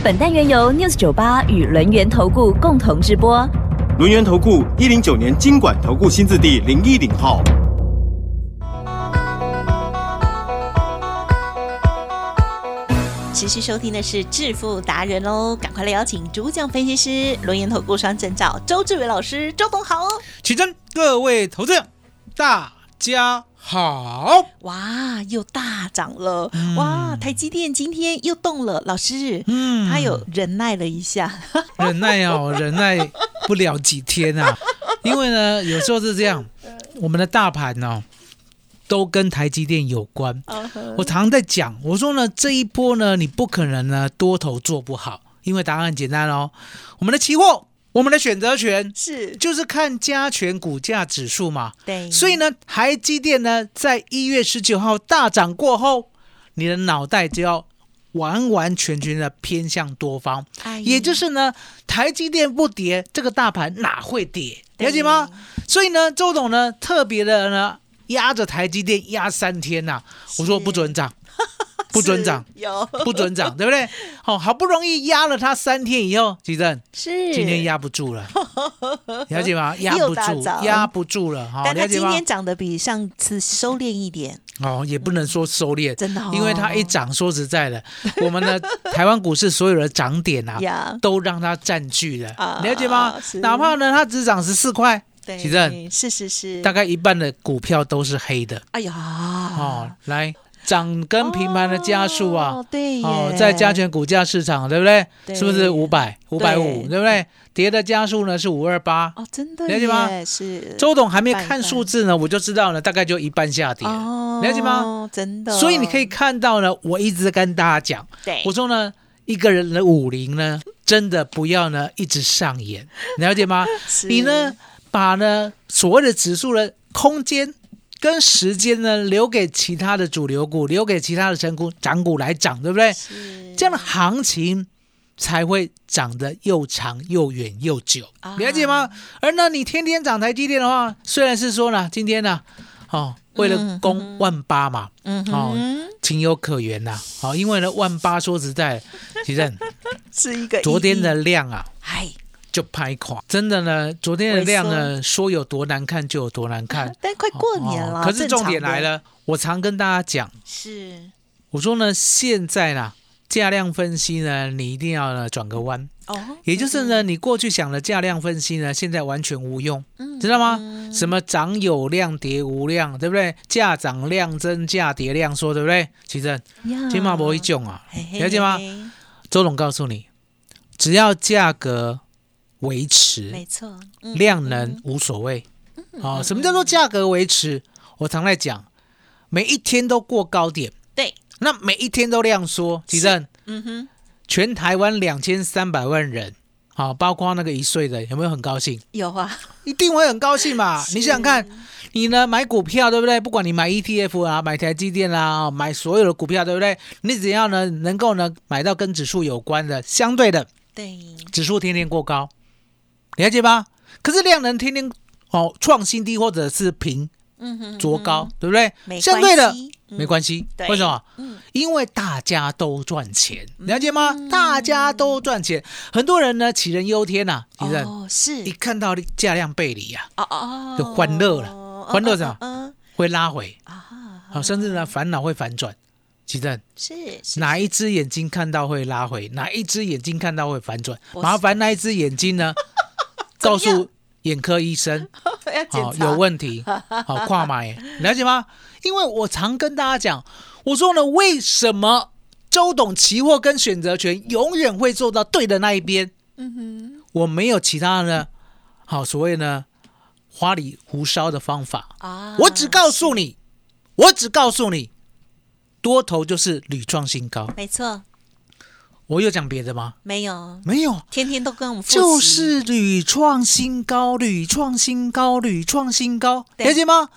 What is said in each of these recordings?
本单元由 News 九八与轮源投顾共同直播。轮源投顾一零九年经管投顾新字第零一零号。持续收听的是致富达人喽，赶快来邀请主讲分析师轮研投顾双证照周志伟老师，周董好哦。起真，各位投资者，大家好。哇，又大涨了！哇，台积电今天又动了，老师，嗯。他有忍耐了一下，忍耐哦，忍耐不了几天啊，因为呢，有时候是这样，我们的大盘呢、都跟台积电有关。我常常在讲，我说呢，这一波呢，你不可能呢多头做不好，因为答案很简单哦，我们的期货，我们的选择权是。就是看加权股价指数嘛。对，所以呢，台积电呢，在一月十九号大涨过后，你的脑袋就要完完全全的偏向多方，哎也就是呢，台积电不跌，这个大盘哪会跌？了解吗？所以呢，周董呢，特别的呢，压着台积电压三天呐、我说不准涨，不准涨，有。不准涨，对不对？好、好不容易压了它三天以后，奇正是。今天，压不住了，了解吗？压不住，压不住了，哈、但他？今天涨得比上次收敛一点，哦，也不能说收敛，真的哦。因为它一涨，说实在的，我们的台湾股市所有的涨点啊，都让它占据了，啊了解吗？是？哪怕呢它只涨十四块，对，其正。是是是，大概一半的股票都是黑的。哎呀，哦。来，涨跟平盘的加速啊哦，，对哦，在加权股价市场，对不对？对是不是五百、五百五，对不对？跌的加速呢是五二八。哦，真的了解吗耶是周董还没看数字呢，我就知道了，大概就一半下跌，哦，了解吗？真的，所以你可以看到呢，我一直跟大家讲。对，我说呢，一个人的武林呢，真的不要呢一直上演，了解吗？是你呢，把呢所谓的指数的空间跟时间呢，留给其他的主流股，留给其他的成股涨股来涨，对不对？是这样的行情才会涨得又长又远又久，啊了解吗？而呢，你天天涨台积电的话，虽然是说呢，今天呢，哦，为了攻万八嘛，嗯哦，情有可原呐、好、因为呢，万八说实在，其实 是一个昨天的，量啊哎，就拍垮，真的呢，昨天的量呢，说有多难看就有多难看。但快过年了，哦可是重点来，了，我常跟大家讲，是我说呢，现在呢，价量分析呢，你一定要呢转个弯，哦，也就是呢，你过去想的价量分析呢，现在完全无用，嗯知道吗？嗯什么涨有量跌无量，对不对？价涨量增，价跌量缩，对不对？其实呀金马博一种啊，了解吗？周总告诉你，只要价格维持，没错，嗯量能无所谓。哦，什么叫做价格维持？我常在讲，每一天都过高点，对，那每一天都量缩。其正，嗯哼，全台湾两千三百万人，好、包括那个一岁的，有没有很高兴？有啊，一定会很高兴嘛！你想想看，你呢买股票对不对？不管你买 ETF 啊，买台积电啦、哦买所有的股票对不对？你只要呢能够呢买到跟指数有关的，相对的对，指数天天过高，了解吧？可是量能天天哦创新低或者是平嗯哼，卓高，对不对？没相对的没关系，为什么？嗯。因为大家都赚钱，了解吗？大家都赚钱，很多人呢杞人忧天呐、其实、哦，是。一看到价量背离呀、哦哦，就欢乐了。了欢乐什么？嗯会拉回，啊，好、甚至呢烦恼会反转。其实是是哪一只眼睛看到会拉回，哪一只眼睛看到会反转？麻烦那一只眼睛呢，告诉眼科医生，好、查。有问题，好跨买，了解吗？因为我常跟大家讲，我说呢，为什么周董期货跟选择权永远会做到对的那一边？嗯哼，我没有其他的，好所谓呢花里胡哨的方法，啊。我只告诉你，我只告诉你，多头就是屡创新高，没错，我有讲别的吗？没有，没有，天天都跟我们就是屡创新高，屡创新高，屡创新高，对。了解吗？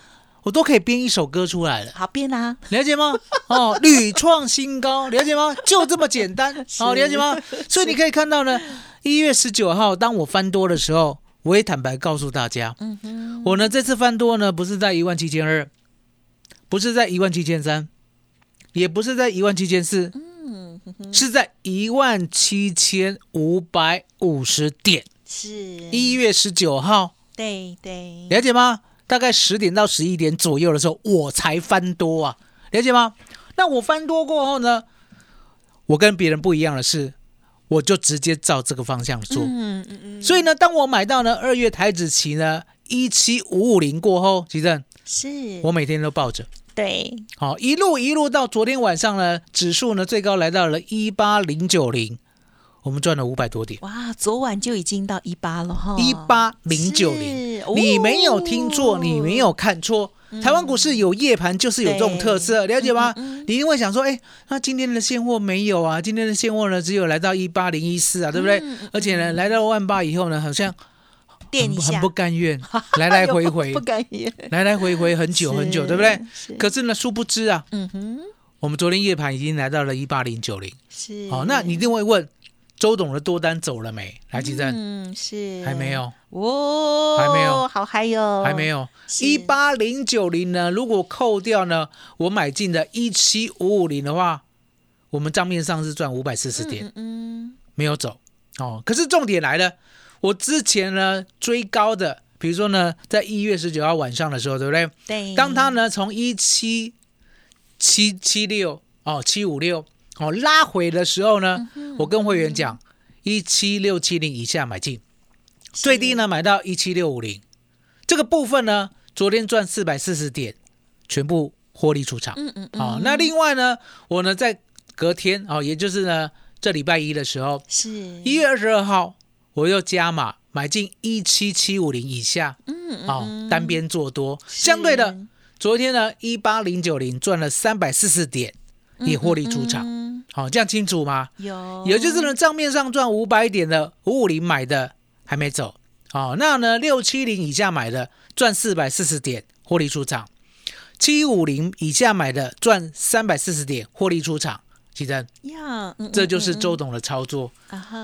我都可以编一首歌出来了，好编啊，了解吗？哦，屡创新高，了解吗？就这么简单，好、了解吗？所以你可以看到呢，一月十九号，当我翻多的时候，我也坦白告诉大家，嗯哼，我呢这次翻多呢，不是在一万七千二，不是在一万七千三，也不是在一万七千四，是在一万七千五百五十点。是一月十九号，对对，了解吗？大概十点到十一点左右的时候，我才翻多啊，了解吗？那我翻多过后呢，我跟别人不一样的是，我就直接照这个方向做。嗯嗯嗯，所以呢，当我买到呢二月台子期呢一七五五零过后，其正是我每天都抱着，对，好一路一路到昨天晚上呢，指数呢最高来到了一八零九零，我们赚了五百多点。哇，昨晚就已经到一八了哈，一八零九零你没有听错，你没有看错。台湾股市有夜盘，就是有这种特色，了解吗？嗯你一定会想说，哎，那今天的现货没有啊？今天的现货呢，只有来到一八零一四啊，对不对？而且呢，来到万八以后呢，好像垫一下，很很不甘愿，来来回回不，甘愿，来来回回很久很久，对不对？是。可是呢，殊不知啊，嗯哼，我们昨天夜盘已经来到了一八零九零。是。好，那你一定会问，周董的多单走了没？来，吉正嗯是。还没有，哦，还没有。好嗨哟，还没有。一八零九零呢，如果扣掉呢，我买进的一七五五零的话，我们账面上是赚五百四十点，嗯。没有走。哦。可是重点来了，我之前呢追高的，比如说呢，在一月十九号晚上的时候，对不对？对，当它呢从一七七七六哦七五六哦拉回的时候呢，我跟会员讲一七六七零以下买进，最低呢买到一七六五零，这个部分呢，昨天赚四百四十点，全部获利出场。嗯嗯嗯，好、那另外呢，我呢在隔天哦，也就是呢这礼拜一的时候，是。一月二十二号，我又加码买进一七七五零以下，嗯哦，单边做多。相对的，昨天呢一八零九零赚了三百四十点，也获利出场。嗯好、这样清楚吗？有，也就是呢，账面上赚五百点的五五零买的还没走，哦，那呢六七零以下买的赚四百四十点获利出场，七五零以下买的赚三百四十点获利出场。其实呀，嗯这就是周嗯董的操作，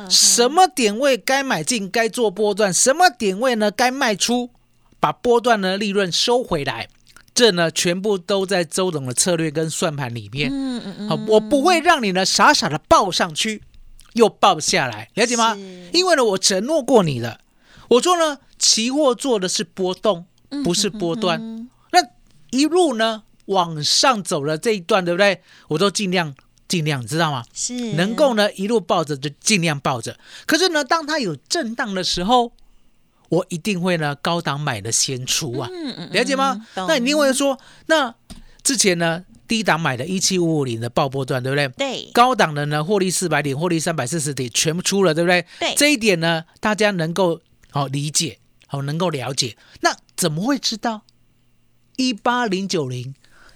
什么点位该买进该做波段，什么点位呢该卖出，把波段的利润收回来，这呢全部都在周董的策略跟算盘里面。嗯嗯嗯，好，我不会让你呢傻傻的报上去，又报下来，了解吗？因为呢，我承诺过你了，我说呢，期货做的是波动，嗯不是波段。那一路呢往上走了这一段，对不对？我都尽量尽量，你知道吗？是能够呢一路抱着就尽量抱着。可是呢，当它有震荡的时候，我一定会呢高档买的先出啊，嗯嗯了解吗？那你另外说，那之前呢低档买的一七五五零的爆波段，对不对？对高档的呢获利四百点，获利三百四十点，全部出了，对不对？对这一点呢，大家能够好、理解，好、能够了解。那怎么会知道一八零九零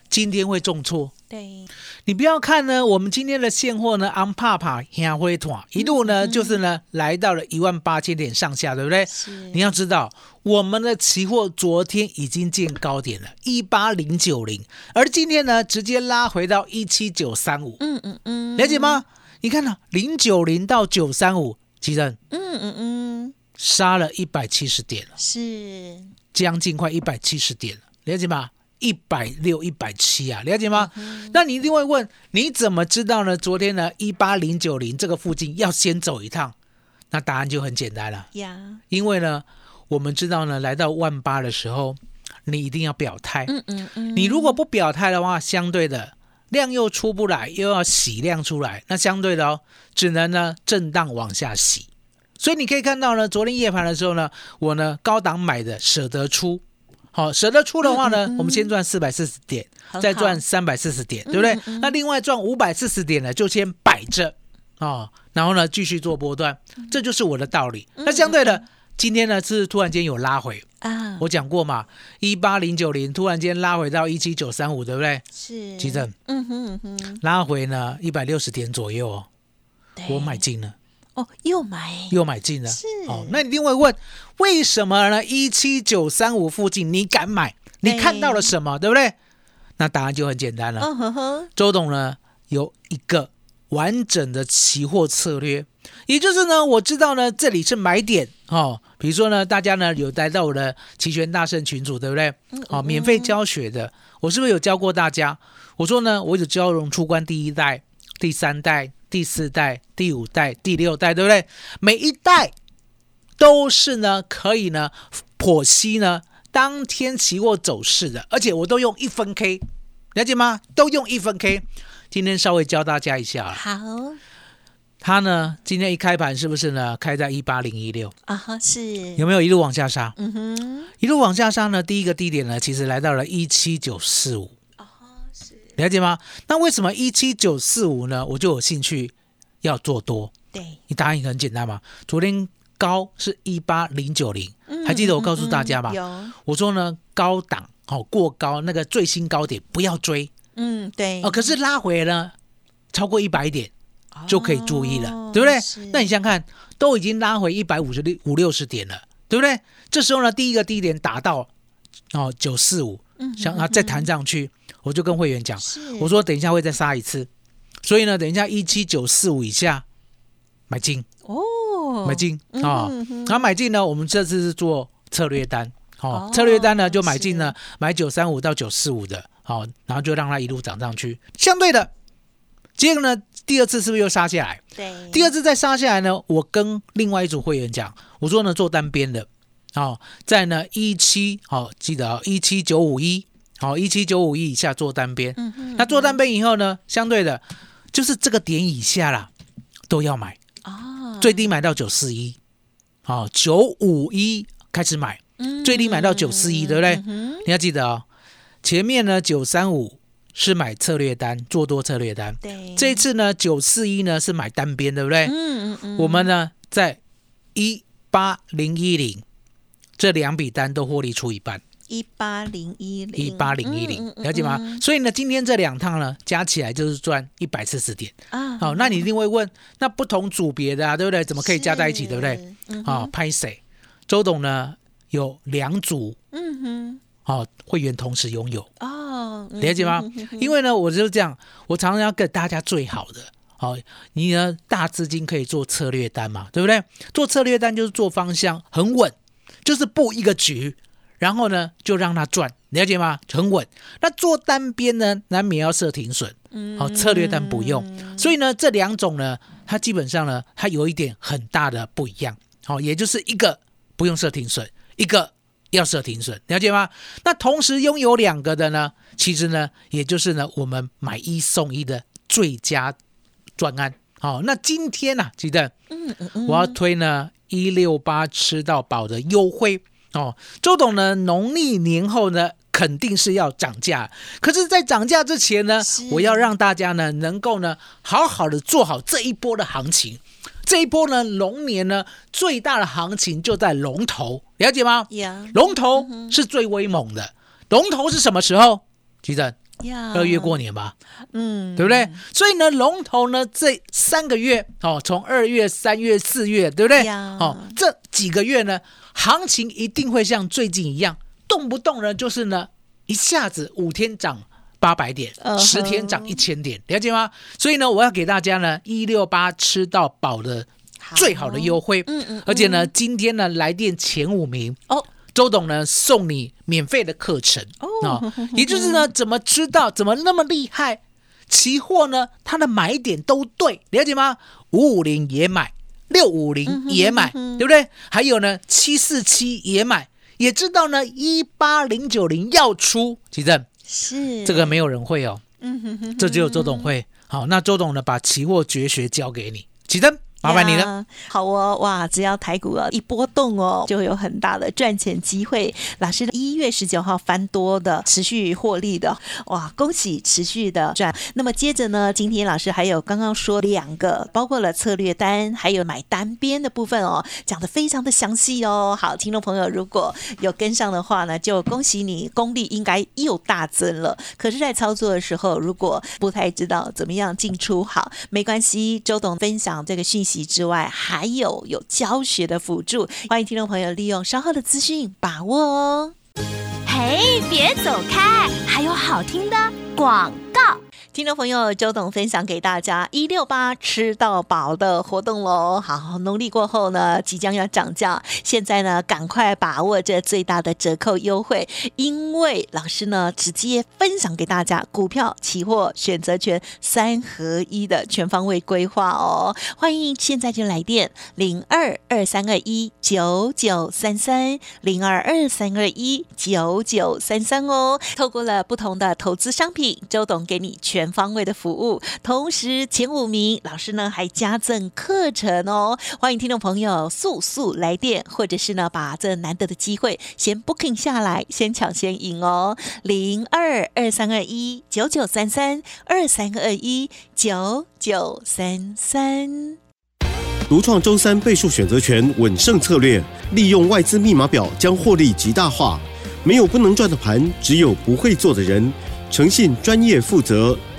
今天会重挫？对。你不要看呢，我们今天的现货呢，安帕帕香灰团一路呢，就是呢来到了一万八千点上下，对不对？你要知道，我们的期货昨天已经见高点了，一八零九零，而今天呢，直接拉回到一七九三五，嗯嗯嗯，了解吗？你看到零九零到九三五，其实嗯嗯嗯，杀了一百七十点了，是。将近快一百七十点了，了解吗？一百六、一百七啊，了解吗？那你一定会问，你怎么知道呢？昨天呢，一八零九零这个附近要先走一趟，那答案就很简单了，呀，因为呢，我们知道呢，来到万八的时候，你一定要表态。嗯嗯嗯，你如果不表态的话，相对的量又出不来，又要洗量出来，那相对的哦，只能呢震荡往下洗。所以你可以看到呢，昨天夜盘的时候呢，我呢高档买的舍得出，好舍得出的话呢，我们先赚四百四十点，再赚三百四十点，对不对？那另外赚五百四十点呢，就先摆着哦，然后呢继续做波段，这就是我的道理。那相对的，今天呢是突然间有拉回，啊，我讲过嘛，一八零九零突然间拉回到一七九三五，对不对？是。急诊嗯哼嗯哼，拉回呢一百六十点左右哦。我买进了，哦，又买，又买进了。是哦，那你一定会问，为什么呢？一七九三五附近你敢买？你看到了什么？对不对？那答案就很简单了。嗯哼哼，周董呢有一个完整的期货策略，也就是呢，我知道呢这里是买点哦。比如说呢，大家呢有来到我的期权大圣群组，对不对？哦，免费教学的，我是不是有教过大家？我说呢，我有教融出关第一代、第三代、第四代、第五代、第六代，对不对？每一代都是呢可以呢剖析呢当天期货走势的，而且我都用一分 K，了解吗？都用一分 K。今天稍微教大家一下啊，好它呢今天一开盘是不是呢开在一八零一六？啊哈，是，有没有一路往下杀？嗯哼，一路往下杀呢，第一个低点呢其实来到了一七九四五，了解吗？那为什么一七九四五呢？我就有兴趣要做多。对，你答案很简单嘛，昨天高是一八零九零，还记得我告诉大家吗？嗯有，我说呢，高档哦过高，那个最新高点不要追嗯，对，哦。可是拉回呢，超过一百点就可以注意了，哦对不对？那你想想看，都已经拉回一百五十六五六十点了，对不对？这时候呢，第一个低点打到哦九四五，嗯想啊再弹上去，我就跟会员讲，我说等一下会再杀一次，所以呢，等一下一七九四五以下买进。哦，买进啊、然后买进呢，我们这次是做策略单，哦，哦策略单呢就买进呢，买九三五到九四五的，好、然后就让它一路涨上去。相对的，结果呢，第二次是不是又杀下来？对，第二次再杀下来呢，我跟另外一组会员讲，我说呢做单边的，哦，在呢一七，好、记得啊一七九五一，好一七九五一以下做单边。那做单边以后呢，相对的，就是这个点以下啦，都要买。哦，最低买到九四一，好九五一开始买，嗯。最低买到九四一对不对？嗯你要记得哦，前面呢九三五是买策略单，做多策略单，对，这一次呢九四一呢是买单边，对不对？嗯嗯嗯，我们呢在一八零一零这两笔单都获利出一半，一八零一零，一八零一零了解吗？嗯所以呢，今天这两趟呢加起来就是赚一百四十点。啊，好，那你一定会问，那不同组别的啊，对不对？怎么可以加在一起，对不对？是？嗯啊，哼拍谁？周董呢有两组嗯哼，哦会员同时拥有，哦，嗯了解吗？因为呢，我就是这样，我常常要给大家最好的。好、你呢大资金可以做策略单嘛，对不对？做策略单就是做方向很稳，就是布一个局，然后呢就让它赚，了解吗？很稳。那做单边呢，难免要设停损，好、策略单不用。所以呢，这两种呢，它基本上呢，它有一点很大的不一样。好、也就是一个不用设停损，一个要设停损，了解吗？那同时拥有两个的呢，其实呢，也就是呢，我们买一送一的最佳专案。好、那今天呢、记得嗯嗯嗯，我要推呢一六八吃到饱的优惠哦。周董呢，农历年后呢，肯定是要涨价，可是，在涨价之前呢，我要让大家呢，能够呢，好好的做好这一波的行情。这一波呢，龙年呢，最大的行情就在龙头，了解吗？呀龙头是最威猛的。龙头是什么时候？记得呀，二月过年吧。嗯，对不对？所以呢，龙头呢这三个月哦，从二月、三月、四月，对不对？呀哦，这几个月呢，行情一定会像最近一样，动不动呢就是呢一下子五天涨八百点十天涨一千点，了解吗？所以呢，我要给大家呢一六八吃到饱的最好的优惠，嗯嗯，而且呢，今天呢来电前五名哦，周董呢送你免费的课程哦也就是呢，怎么知道怎么那么厉害？期货呢，它的买点都对，了解吗？五五零也买，六五零也买，对不对？还有呢，七四七也买，也知道呢，一八零九零要出，奇正，是这个没有人会哦，嗯哼哼，这只有周董会。好，那周董呢，把期货绝学教给你，奇正。麻烦你了。好哦，哇，只要台股啊一波动哦，就有很大的赚钱机会。老师一月十九号翻多的，持续获利的，哇，恭喜持续的赚。那么接着呢，今天老师还有刚刚说两个，包括了策略单，还有买单边的部分哦，讲的非常的详细哦。好，听众朋友如果有跟上的话呢，就恭喜你，功力应该又大增了。可是，在操作的时候，如果不太知道怎么样进出，好，没关系，周董分享这个讯息之外，还有有教学的辅助，欢迎听众朋友利用稍后的资讯把握哦。嘿，别走开，还有好听的广告。听众朋友，周董分享给大家一六八吃到饱的活动喽！好，农历过后呢，即将要涨价，现在呢，赶快把握这最大的折扣优惠，因为老师呢直接分享给大家股票、期货、选择权三合一的全方位规划哦！欢迎现在就来电零二二三二一九九三三零二二三二一九九三三哦！透过了不同的投资商品，周董给你全。全方位的服务，同时前五名老师呢还加赠课程哦，欢迎听众朋友速速来电，或者是呢把这难得的机会先 booking 下来，先抢先赢哦，零二二三二一九九三三二三二一九九三三，独创周三倍数选择权稳胜策略，利用外资密码表将获利极大化，没有不能赚的盘，只有不会做的人。诚信、专业、负责，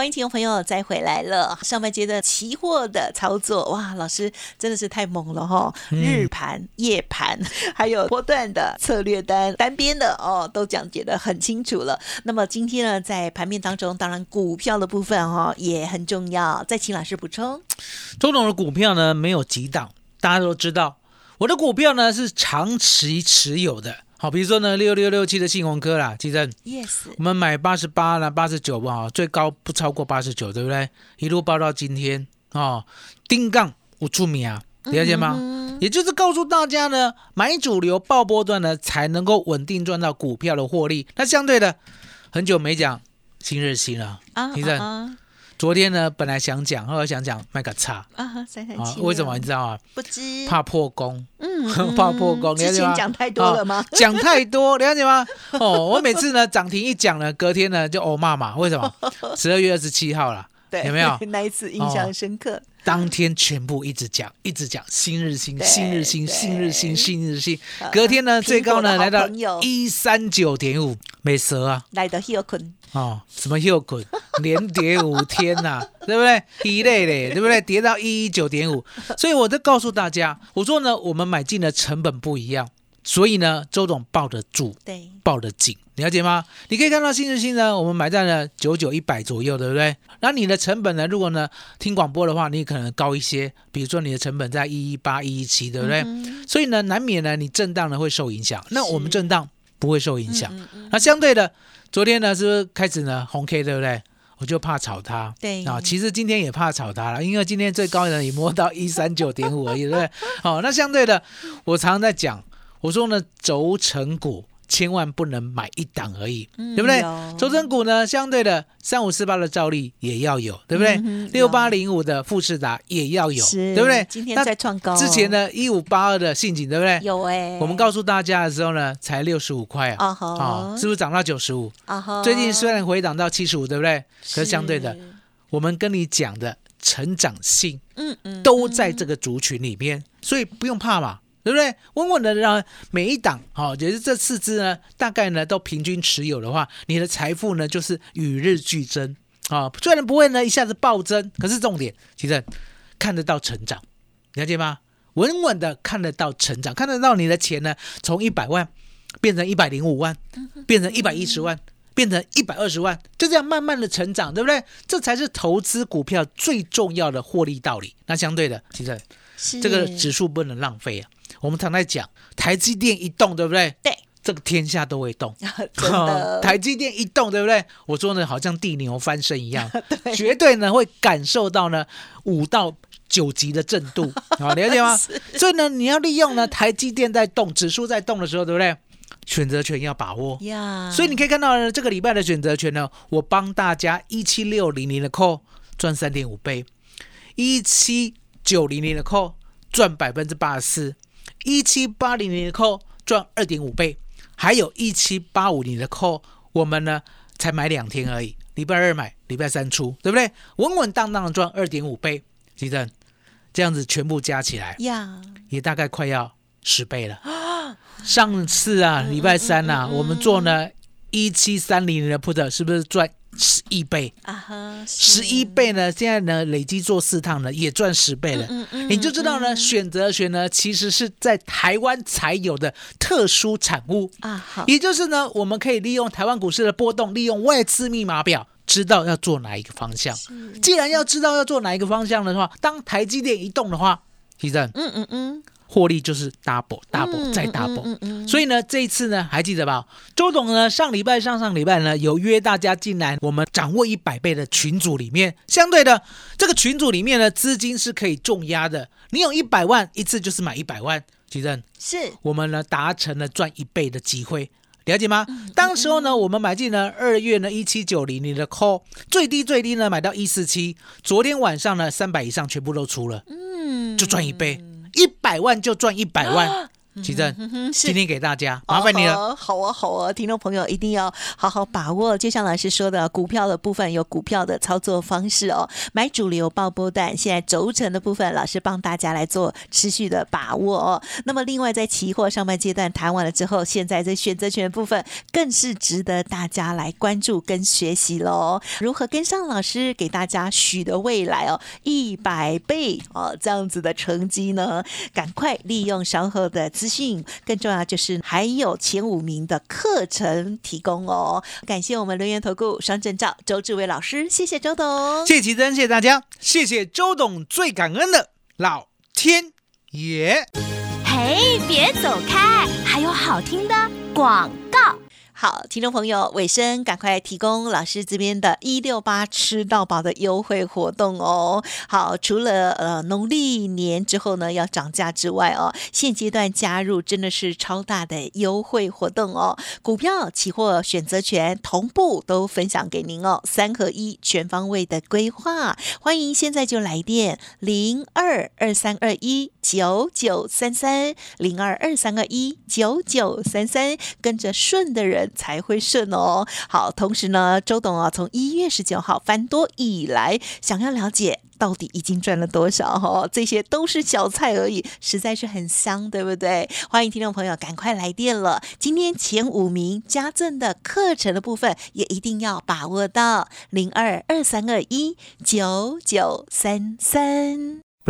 欢迎听众朋友再回来了。上半节的期货的操作，哇，老师真的是太猛了哈！日盘、夜盘，还有波段的策略单、单边的哦，都讲解的很清楚了。那么今天呢，在盘面当中，当然股票的部分哈也很重要。再请老师补充。周董的股票呢没有急档，大家都知道。我的股票呢是长期持有的。好，比如说呢，六六六七的信鸿科啦，记得，yes，我们买八十八啦，八十九不好，最高不超过八十九，对不对？一路报到今天哦，丁杠五出米啊，了解吗？也就是告诉大家呢，买主流爆波段呢，才能够稳定赚到股票的获利。那相对的，很久没讲新日新了啊，提正。昨天呢，本来想讲，后来想讲卖个差啊，三三七，为什么你知道吗？不知怕破功，嗯，怕破功，之前讲太多了吗？讲太多，了解吗？哦，我每次呢涨停一讲呢，隔天呢就哦骂嘛，为什么？十二月二十七号了，对，有没有？那一次印象深刻。当天全部一直讲，一直讲新日新，新日新，新日新，新日新。隔天呢，最高呢来到一三九点五，没蛇啊，来的 h 困哦，什么休困，连跌五天呐，对不对？一类嘞，对不对？跌到一一九点五，所以我就告诉大家，我说呢，我们买进的成本不一样。所以呢，周总抱得住，对，抱得紧，了解吗？你可以看到新日新呢，我们买在了九九一百左右，对不对？那你的成本呢？如果呢听广播的话，你可能高一些，比如说你的成本在一一八、一一七，对不对？所以呢，难免呢你震荡呢会受影响。那我们震荡不会受影响。那相对的，昨天呢是不是开始呢红 K，对不对？我就怕炒它，对啊，其实今天也怕炒它了，因为今天最高呢也摸到一三九点五而已，对不对？好，那相对的，我常常在讲。我说呢，轴承股千万不能买一档而已，对不对？轴承股呢，相对的三五四八的照例也要有，对不对？六八零五的富士达也要有，对不对？今天在创高，之前呢一五八二的信景，对不对？有哎，我们告诉大家的时候呢，才六十五块啊，啊，是不是涨到九十五？啊最近虽然回档到七十五，对不对？可是相对的，我们跟你讲的成长性，嗯嗯，都在这个族群里边，所以不用怕嘛。对不对？稳稳的让每一档，好，也是这四支呢，大概呢都平均持有的话，你的财富呢就是与日俱增啊。虽然不会呢一下子暴增，可是重点其实看得到成长，了解吗？稳稳的看得到成长，看得到你的钱呢从一百万变成一百零五万，变成一百一十万，变成一百二十万，就这样慢慢的成长，对不对？这才是投资股票最重要的获利道理。那相对的，其实这个指数不能浪费啊。我们常在讲台积电一动，对不对？对，这个天下都会动。台积电一动，对不对？我说呢，好像地牛翻身一样，绝对呢会感受到呢五到九级的震度，好了解吗？所以呢，你要利用呢台积电在动，指数在动的时候，对不对？选择权要把握呀，所以你可以看到呢，这个礼拜的选择权呢，我帮大家一七六零零的 call 赚三点五倍，一七九零零的 call 赚百分之八十四，一七八零年的 call 赚二点五倍，还有一七八五年的 call，我们呢才买两天而已，礼拜二买，礼拜三出，对不对？稳稳当当的赚二点五倍，记得这样子全部加起来呀，也大概快要十倍了。上次啊，礼拜三呐，我们做呢一七三零年的 put，是不是赚十一倍啊？哈，十一倍呢，现在呢累计做四趟呢，也赚十倍了。嗯嗯，你就知道呢，选择权呢其实是在台湾才有的特殊产物啊。好，也就是呢，我们可以利用台湾股市的波动，利用外资密码表，知道要做哪一个方向。既然要知道要做哪一个方向的话，当台积电一动的话，提正，嗯嗯嗯。获利就是 double double 再 double，所以呢，这一次呢，还记得吧？周董呢，上礼拜、上上礼拜呢，有约大家进来，我们掌握一百倍的群组里面，相对的这个群组里面呢，资金是可以重压的。你有一百万，一次就是买一百万，其正是我们呢达成了赚一倍的机会，了解吗？当时候呢，我们买进呢二月呢一七九零零的 call，最低最低呢买到一四七，昨天晚上呢三百以上全部都出了，嗯，就赚一倍。一百万就赚一百万。奇正，今天给大家麻烦你了。好啊，好啊，听众朋友一定要好好把握。就像老师说的，股票的部分有股票的操作方式哦，买主流爆波段。现在轴承的部分，老师帮大家来做持续的把握哦。那么，另外在期货上半阶段谈完了之后，现在在选择权部分更是值得大家来关注跟学习喽。如何跟上老师给大家许的未来哦，一百倍哦这样子的成绩呢？赶快利用稍后的。资讯更重要，就是还有前五名的课程提供哦。感谢我们留言投顾双证照周志伟老师，谢谢周董，谢谢奇珍，谢谢大家，谢谢周董，最感恩的老天爷。嘿，别走开，还有好听的广告。好，听众朋友，尾声赶快提供老师这边的一六八吃到饱的优惠活动哦。好，除了呃农历年之后呢要涨价之外哦，现阶段加入真的是超大的优惠活动哦。股票、期货、选择权同步都分享给您哦，三合一全方位的规划。欢迎现在就来电零二二三二一九九三三零二二三二一九九三三，跟着顺的人。才会顺哦。好，同时呢，周董啊，从一月十九号翻多以来，想要了解到底已经赚了多少哈，这些都是小菜而已，实在是很香，对不对？欢迎听众朋友赶快来电了。今天前五名加赠的课程的部分，也一定要把握到零二二三二一九九三三。